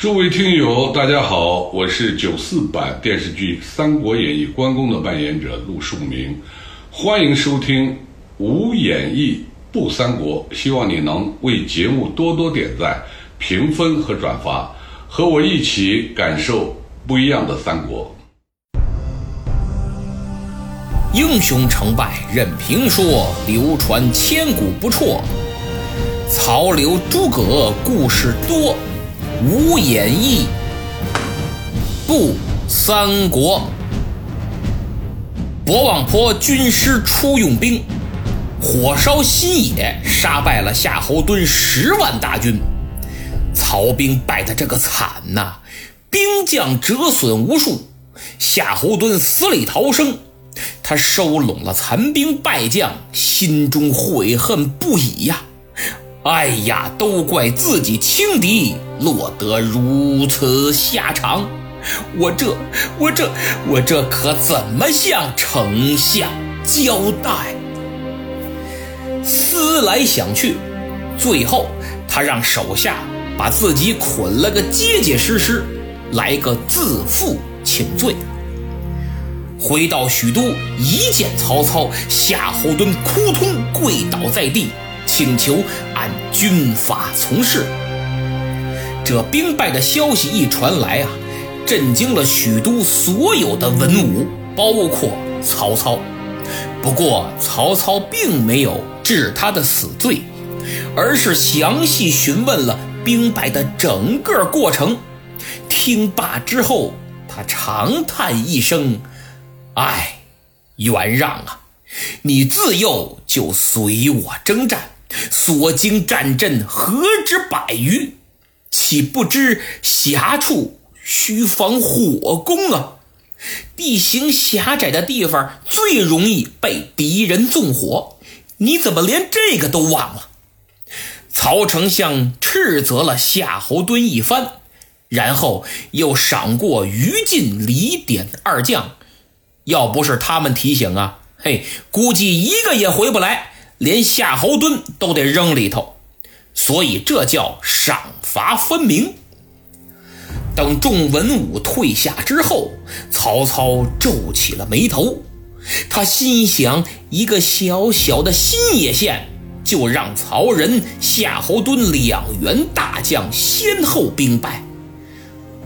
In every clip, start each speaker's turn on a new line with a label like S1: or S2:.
S1: 诸位听友，大家好，我是九四版电视剧《三国演义》关公的扮演者陆树铭，欢迎收听《无演义不三国》，希望你能为节目多多点赞、评分和转发，和我一起感受不一样的三国。
S2: 英雄成败任评说，流传千古不辍。曹刘诸葛故事多，无演义不三国。博望坡军师出用兵，火烧新野，杀败了夏侯惇十万大军。曹兵败得这个惨呐，兵将折损无数，夏侯惇死里逃生。他收拢了残兵败将，心中悔恨不已呀！哎呀，都怪自己轻敌，落得如此下场。我这，我这，我这可怎么向丞相交代？思来想去，最后他让手下把自己捆了个结结实实，来个自负请罪。回到许都，一见曹操，夏侯惇扑通跪倒在地，请求按军法从事。这兵败的消息一传来啊，震惊了许都所有的文武，包括曹操。不过曹操并没有治他的死罪，而是详细询问了兵败的整个过程。听罢之后，他长叹一声。哎，元让啊，你自幼就随我征战，所经战阵何止百余，岂不知狭处须防火攻啊？地形狭窄的地方最容易被敌人纵火，你怎么连这个都忘了？曹丞相斥责了夏侯惇一番，然后又赏过于禁、李典二将。要不是他们提醒啊，嘿，估计一个也回不来，连夏侯惇都得扔里头。所以这叫赏罚分明。等众文武退下之后，曹操皱起了眉头，他心想：一个小小的新野县，就让曹仁、夏侯惇两员大将先后兵败，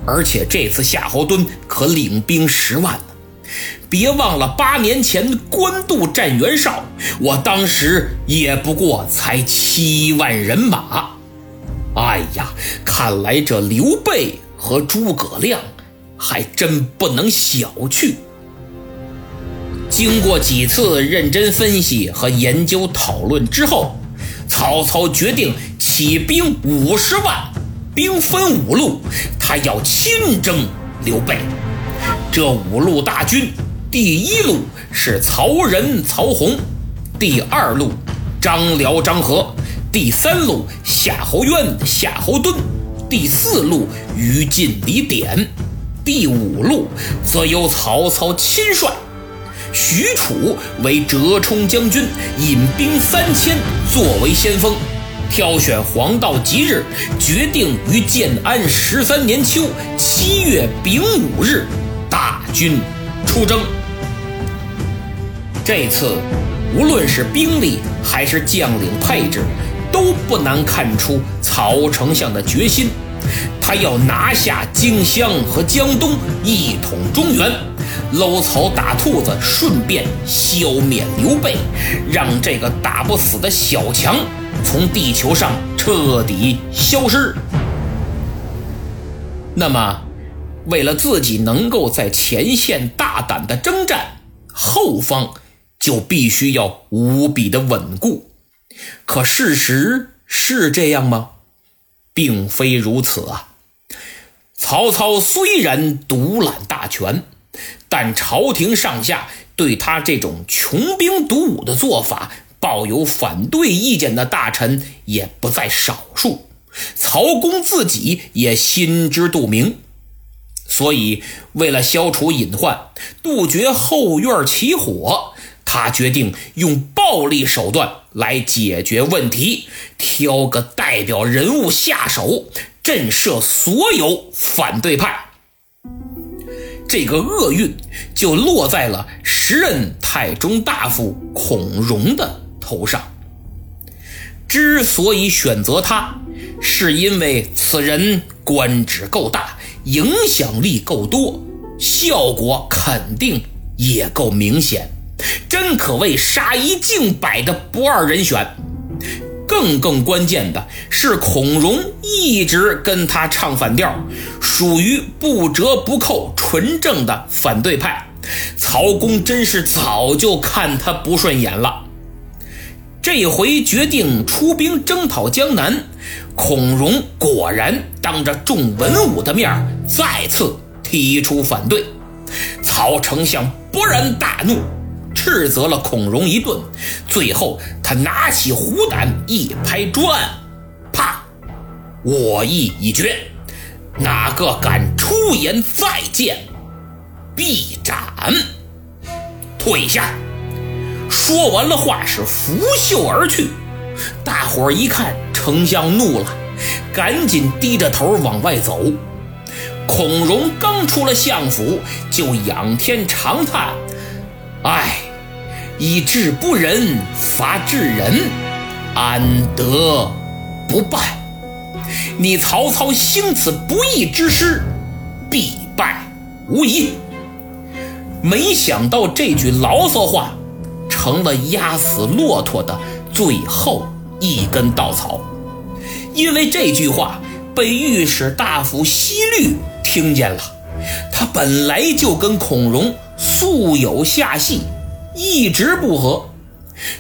S2: 而且这次夏侯惇可领兵十万呢。别忘了八年前官渡战袁绍，我当时也不过才七万人马。哎呀，看来这刘备和诸葛亮还真不能小觑。经过几次认真分析和研究讨论之后，曹操决定起兵五十万，兵分五路，他要亲征刘备。这五路大军。第一路是曹仁、曹洪，第二路张辽、张合，第三路夏侯渊、夏侯惇，第四路于禁、李典，第五路则由曹操亲率，许褚为折冲将军，引兵三千作为先锋，挑选黄道吉日，决定于建安十三年秋七月丙午日大军出征。这次，无论是兵力还是将领配置，都不难看出曹丞相的决心。他要拿下荆襄和江东，一统中原，搂草打兔子，顺便消灭刘备，让这个打不死的小强从地球上彻底消失。那么，为了自己能够在前线大胆的征战，后方。就必须要无比的稳固，可事实是这样吗？并非如此啊！曹操虽然独揽大权，但朝廷上下对他这种穷兵黩武的做法抱有反对意见的大臣也不在少数。曹公自己也心知肚明，所以为了消除隐患，杜绝后院起火。他决定用暴力手段来解决问题，挑个代表人物下手，震慑所有反对派。这个厄运就落在了时任太中大夫孔融的头上。之所以选择他，是因为此人官职够大，影响力够多，效果肯定也够明显，真可谓杀一儆百的不二人选。更更关键的是，孔融一直跟他唱反调，属于不折不扣、纯正的反对派。曹公真是早就看他不顺眼了。这回决定出兵征讨江南，孔融果然当着众文武的面再次提出反对。曹丞相勃然大怒。斥责了孔融一顿，最后他拿起虎胆一拍桌案，啪！我意已决，哪个敢出言再见，必斩！退下！说完了话是拂袖而去。大伙儿一看丞相怒了，赶紧低着头往外走。孔融刚出了相府，就仰天长叹：“唉。”以智不仁，伐智仁，安得不败？你曹操兴此不义之师，必败无疑。没想到这句牢骚话，成了压死骆驼的最后一根稻草。因为这句话被御史大夫西律听见了，他本来就跟孔融素有下隙。一直不和，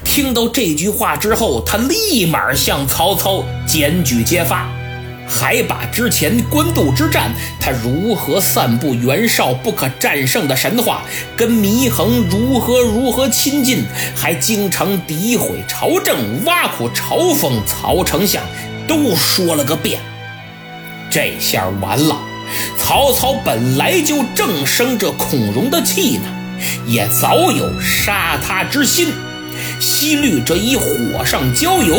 S2: 听到这句话之后，他立马向曹操检举揭发，还把之前官渡之战他如何散布袁绍不可战胜的神话，跟祢衡如何如何亲近，还经常诋毁朝政、挖苦嘲讽曹丞相，都说了个遍。这下完了，曹操本来就正生着孔融的气呢。也早有杀他之心，西律这一火上浇油，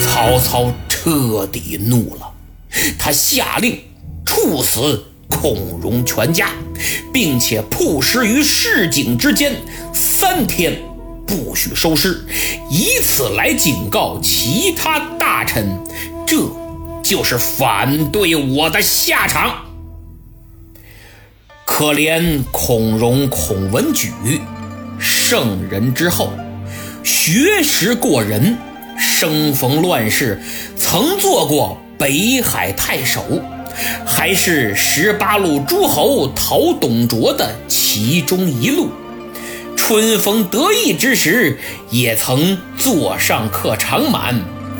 S2: 曹操彻底怒了，他下令处死孔融全家，并且曝尸于市井之间，三天不许收尸，以此来警告其他大臣，这就是反对我的下场。可怜孔融、孔文举，圣人之后，学识过人，生逢乱世，曾做过北海太守，还是十八路诸侯讨董卓的其中一路。春风得意之时，也曾座上客常满，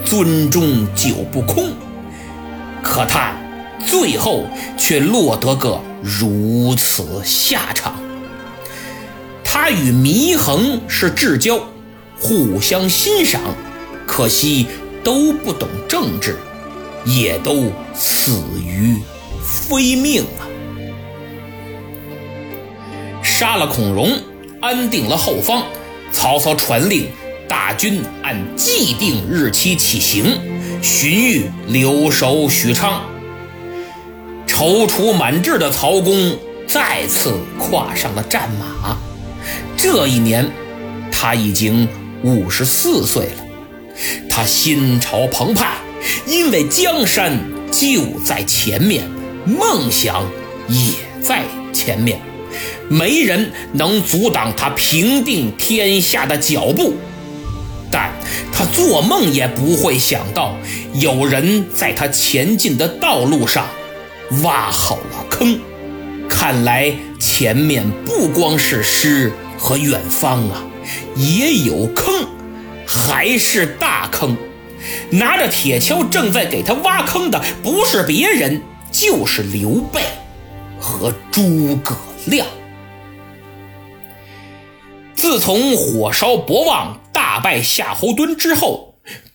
S2: 樽中酒不空。可叹最后却落得个。如此下场，他与祢衡是至交，互相欣赏，可惜都不懂政治，也都死于非命啊！杀了孔融，安定了后方，曹操传令大军按既定日期起行，荀彧留守许昌。踌躇满志的曹公再次跨上了战马。这一年，他已经五十四岁了。他心潮澎湃，因为江山就在前面，梦想也在前面，没人能阻挡他平定天下的脚步。但他做梦也不会想到，有人在他前进的道路上。挖好了坑，看来前面不光是诗和远方啊，也有坑，还是大坑。拿着铁锹正在给他挖坑的，不是别人，就是刘备和诸葛亮。自从火烧博望、大败夏侯惇之后，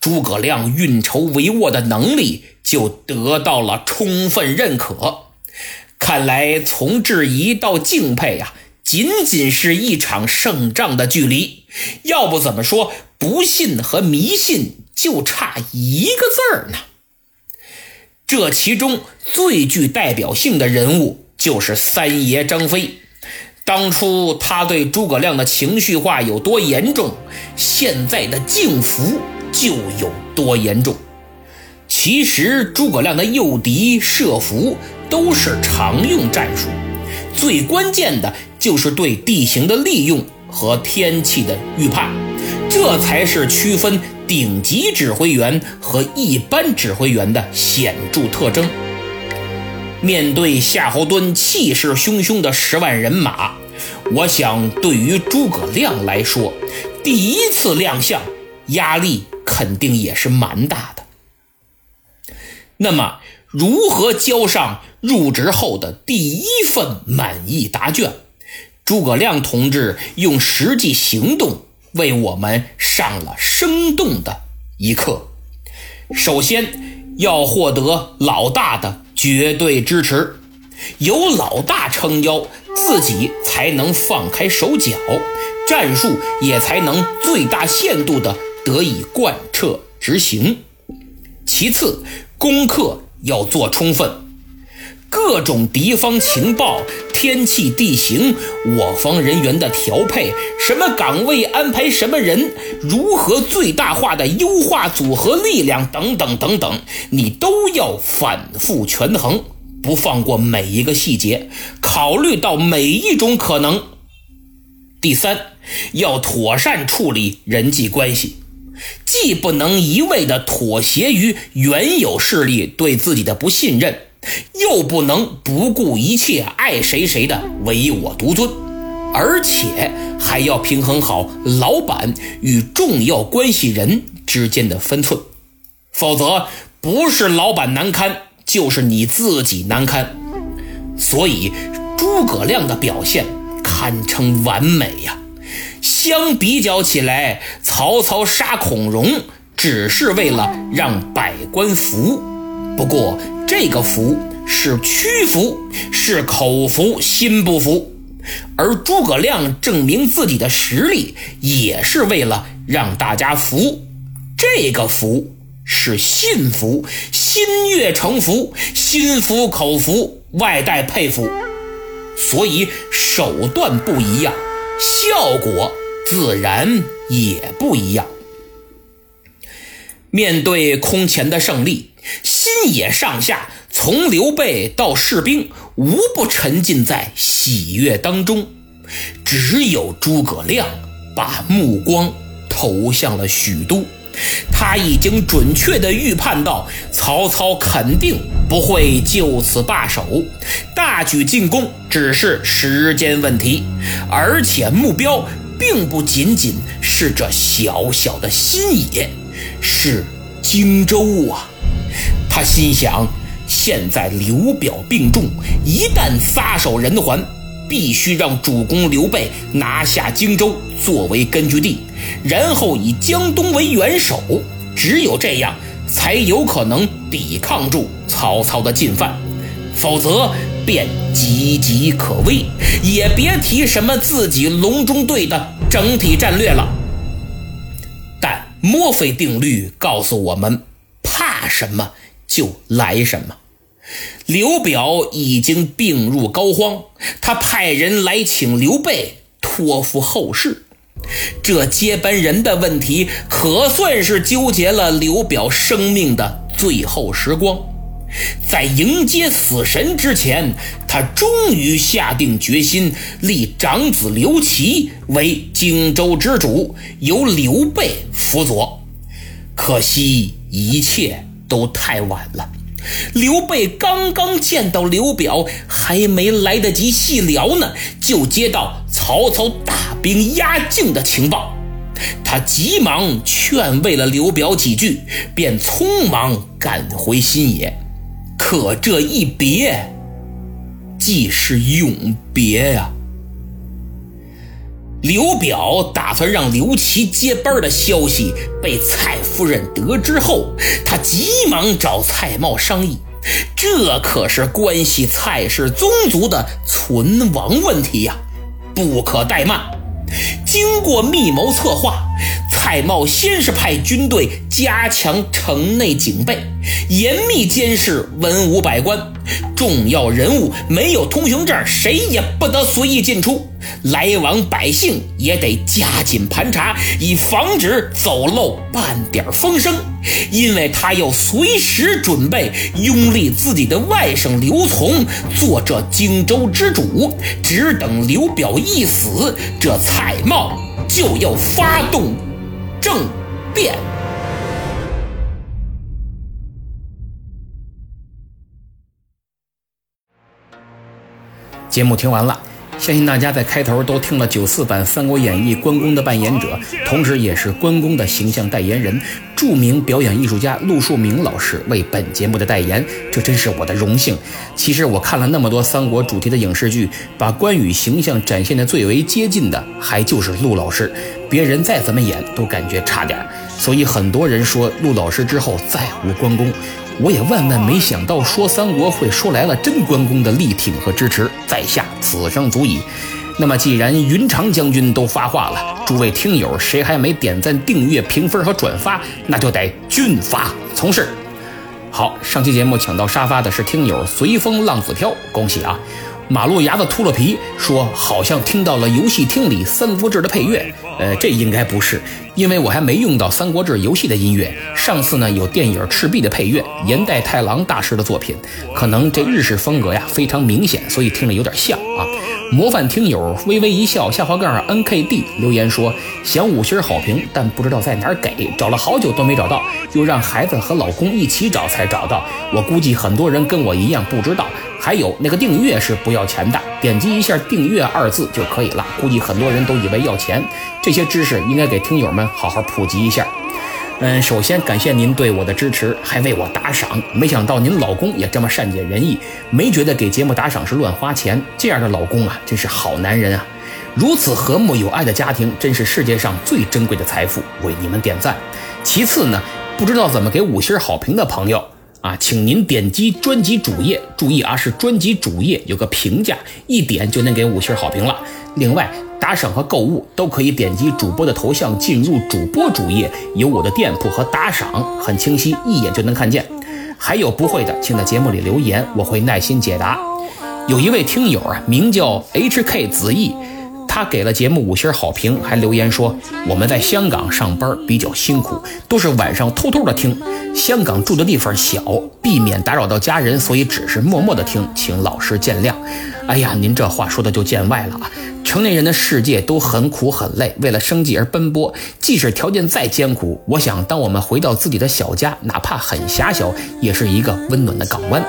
S2: 诸葛亮运筹帷幄的能力。就得到了充分认可。看来从质疑到敬佩呀，仅仅是一场胜仗的距离。要不怎么说不信和迷信就差一个字儿呢？这其中最具代表性的人物就是三爷张飞。当初他对诸葛亮的情绪化有多严重，现在的敬服就有多严重。其实诸葛亮的诱敌设伏都是常用战术，最关键的就是对地形的利用和天气的预判，这才是区分顶级指挥员和一般指挥员的显著特征。面对夏侯惇气势汹汹的十万人马。我想，对于诸葛亮来说，第一次亮相，压力肯定也是蛮大的。那么，如何交上入职后的第一份满意答卷？诸葛亮同志用实际行动为我们上了生动的一课。首先，要获得老大的绝对支持，有老大撑腰。自己才能放开手脚，战术也才能最大限度的得以贯彻执行。其次，功课要做充分，各种敌方情报、天气、地形、我方人员的调配、什么岗位安排什么人、如何最大化的优化组合力量等等等等，你都要反复权衡。不放过每一个细节，考虑到每一种可能。第三，要妥善处理人际关系，既不能一味的妥协于原有势力对自己的不信任，又不能不顾一切爱谁谁的唯我独尊，而且还要平衡好老板与重要关系人之间的分寸，否则不是老板难堪。就是你自己难堪，所以诸葛亮的表现堪称完美呀。相比较起来，曹操杀孔融只是为了让百官服，不过这个服是屈服，是口服心不服；而诸葛亮证明自己的实力，也是为了让大家服，这个服。是信服，心悦诚服，心服口服，外带佩服，所以手段不一样，效果自然也不一样。面对空前的胜利，新野上下从刘备到士兵无不沉浸在喜悦当中，只有诸葛亮把目光投向了许都。他已经准确地预判到曹操肯定不会就此罢手，大举进攻只是时间问题，而且目标并不仅仅是这小小的新野，是荆州啊！他心想，现在刘表病重，一旦撒手人寰。必须让主公刘备拿下荆州作为根据地，然后以江东为元首，只有这样才有可能抵抗住曹操的进犯，否则便岌岌可危，也别提什么自己隆中对的整体战略了。但墨菲定律告诉我们，怕什么就来什么。刘表已经病入膏肓，他派人来请刘备托付后事。这接班人的问题，可算是纠结了刘表生命的最后时光。在迎接死神之前，他终于下定决心立长子刘琦为荆州之主，由刘备辅佐。可惜一切都太晚了。刘备刚刚见到刘表，还没来得及细聊呢，就接到曹操大兵压境的情报。他急忙劝慰了刘表几句，便匆忙赶回新野。可这一别，既是永别呀。刘表打算让刘琦接班的消息被蔡夫人得知后，他急忙找蔡瑁商议，这可是关系蔡氏宗族的存亡问题呀，不可怠慢。经过密谋策划，蔡瑁先是派军队加强城内警备，严密监视文武百官。重要人物没有通行证，谁也不得随意进出。来往百姓也得加紧盘查，以防止走漏半点风声。因为他要随时准备拥立自己的外甥刘琮做这荆州之主，只等刘表一死，这蔡瑁就要发动政变。节目听完了。相信大家在开头都听了九四版《三国演义》关公的扮演者，同时也是关公的形象代言人，著名表演艺术家陆树铭老师为本节目的代言，这真是我的荣幸。其实我看了那么多三国主题的影视剧，把关羽形象展现的最为接近的，还就是陆老师，别人再怎么演都感觉差点。所以很多人说陆老师之后再无关公。我也万万没想到，说三国会说来了真关公的力挺和支持，在下此生足矣。那么既然云长将军都发话了，诸位听友谁还没点赞、订阅、评分和转发，那就得军法从事。好，上期节目抢到沙发的是听友随风浪子飘，恭喜啊！马路牙子秃了皮，说好像听到了游戏厅里《三国志》的配乐。呃，这应该不是，因为我还没用到《三国志》游戏的音乐。上次呢，有电影《赤壁》的配乐，岩代太郎大师的作品，可能这日式风格呀非常明显，所以听着有点像啊。模范听友微微一笑下滑杠 N K D 留言说想五星好评，但不知道在哪儿给，找了好久都没找到，又让孩子和老公一起找才找到。我估计很多人跟我一样不知道。还有那个订阅是不要钱的，点击一下“订阅”二字就可以了。估计很多人都以为要钱，这些知识应该给听友们好好普及一下。嗯，首先感谢您对我的支持，还为我打赏。没想到您老公也这么善解人意，没觉得给节目打赏是乱花钱。这样的老公啊，真是好男人啊！如此和睦有爱的家庭，真是世界上最珍贵的财富。为你们点赞。其次呢，不知道怎么给五星好评的朋友。啊，请您点击专辑主页，注意啊，是专辑主页有个评价，一点就能给五星好评了。另外，打赏和购物都可以点击主播的头像进入主播主页，有我的店铺和打赏，很清晰，一眼就能看见。还有不会的，请在节目里留言，我会耐心解答。有一位听友啊，名叫 HK 子毅。他给了节目五星好评，还留言说我们在香港上班比较辛苦，都是晚上偷偷的听。香港住的地方小，避免打扰到家人，所以只是默默的听，请老师见谅。哎呀，您这话说的就见外了啊！成年人的世界都很苦很累，为了生计而奔波，即使条件再艰苦，我想当我们回到自己的小家，哪怕很狭小，也是一个温暖的港湾。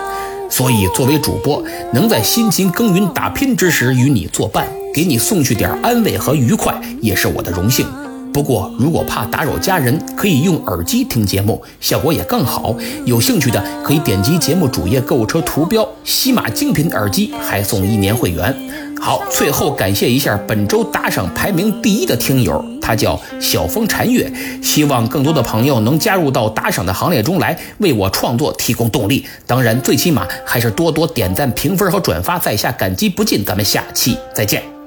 S2: 所以，作为主播，能在辛勤耕耘打拼之时与你作伴，给你送去点安慰和愉快，也是我的荣幸。不过，如果怕打扰家人，可以用耳机听节目，效果也更好。有兴趣的可以点击节目主页购物车图标，西马精品耳机还送一年会员。好，最后感谢一下本周打赏排名第一的听友，他叫小风禅月，希望更多的朋友能加入到打赏的行列中来，为我创作提供动力。当然，最起码还是多多点赞、评分和转发，在下感激不尽。咱们下期再见。